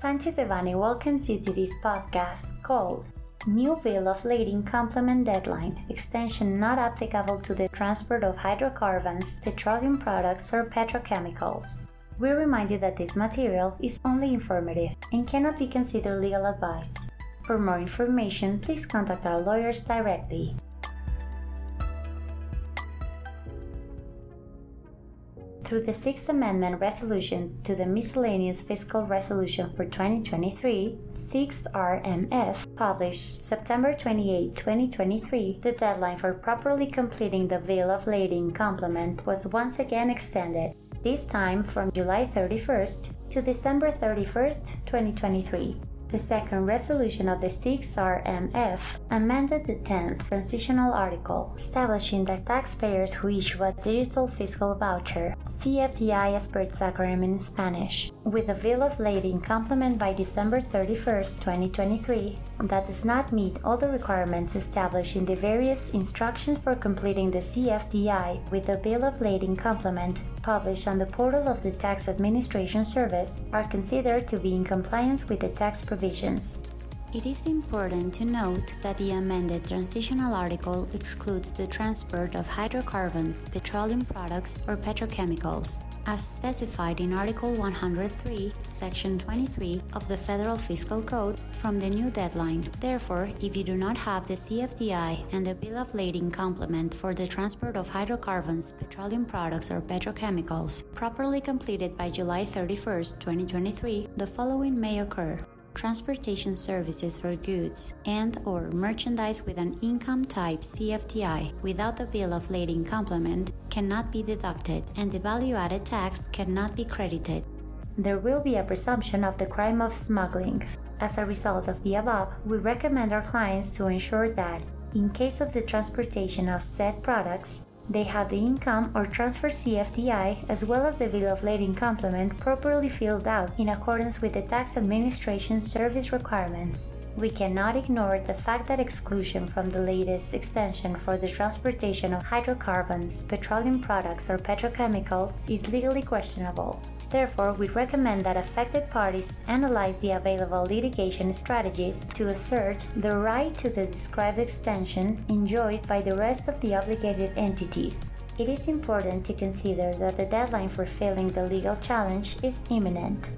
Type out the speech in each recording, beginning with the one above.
Sanchez Devanny welcomes you to this podcast called New Bill of Lading Complement Deadline Extension Not Applicable to the Transport of Hydrocarbons, Petroleum Products, or Petrochemicals. We remind you that this material is only informative and cannot be considered legal advice. For more information, please contact our lawyers directly. Through the Sixth Amendment resolution to the Miscellaneous Fiscal Resolution for 2023, 6RMF, published September 28, 2023, the deadline for properly completing the Bill of Lading complement was once again extended, this time from July 31st to December 31st, 2023. The second resolution of the 6RMF amended the 10th transitional article, establishing that taxpayers who issue a digital fiscal voucher, CFDI as per its acronym in Spanish, with a bill of lading complement by December 31, 2023, that does not meet all the requirements established in the various instructions for completing the CFDI with a bill of lading complement published on the portal of the Tax Administration Service are considered to be in compliance with the tax provisions. It is important to note that the amended transitional article excludes the transport of hydrocarbons, petroleum products, or petrochemicals, as specified in Article 103, Section 23 of the Federal Fiscal Code from the new deadline. Therefore, if you do not have the CFDI and the Bill of Lading complement for the transport of hydrocarbons, petroleum products, or petrochemicals properly completed by July 31, 2023, the following may occur transportation services for goods and or merchandise with an income type CFDI without the bill of lading complement cannot be deducted and the value added tax cannot be credited. There will be a presumption of the crime of smuggling. As a result of the above, we recommend our clients to ensure that, in case of the transportation of said products, they have the income or transfer CFDI as well as the bill of lading complement properly filled out in accordance with the tax administration service requirements. We cannot ignore the fact that exclusion from the latest extension for the transportation of hydrocarbons, petroleum products, or petrochemicals is legally questionable. Therefore, we recommend that affected parties analyze the available litigation strategies to assert the right to the described extension enjoyed by the rest of the obligated entities. It is important to consider that the deadline for filing the legal challenge is imminent.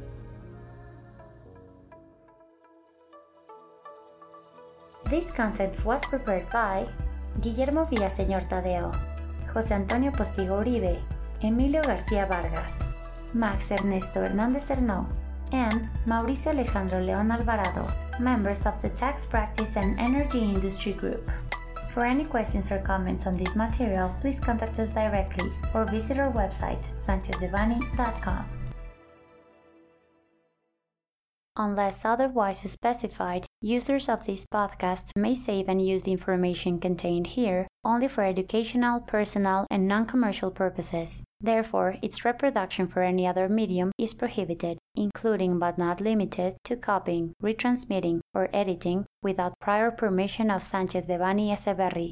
This content was prepared by Guillermo Villaseñor Tadeo, José Antonio Postigo Uribe, Emilio García Vargas. Max Ernesto Hernández Hernó, and Mauricio Alejandro León Alvarado, members of the Tax Practice and Energy Industry Group. For any questions or comments on this material, please contact us directly or visit our website, sanchezdevanny.com. Unless otherwise specified, users of this podcast may save and use the information contained here only for educational, personal, and non commercial purposes. Therefore, its reproduction for any other medium is prohibited, including but not limited to copying, retransmitting, or editing without prior permission of Sanchez Devanny Echeverri,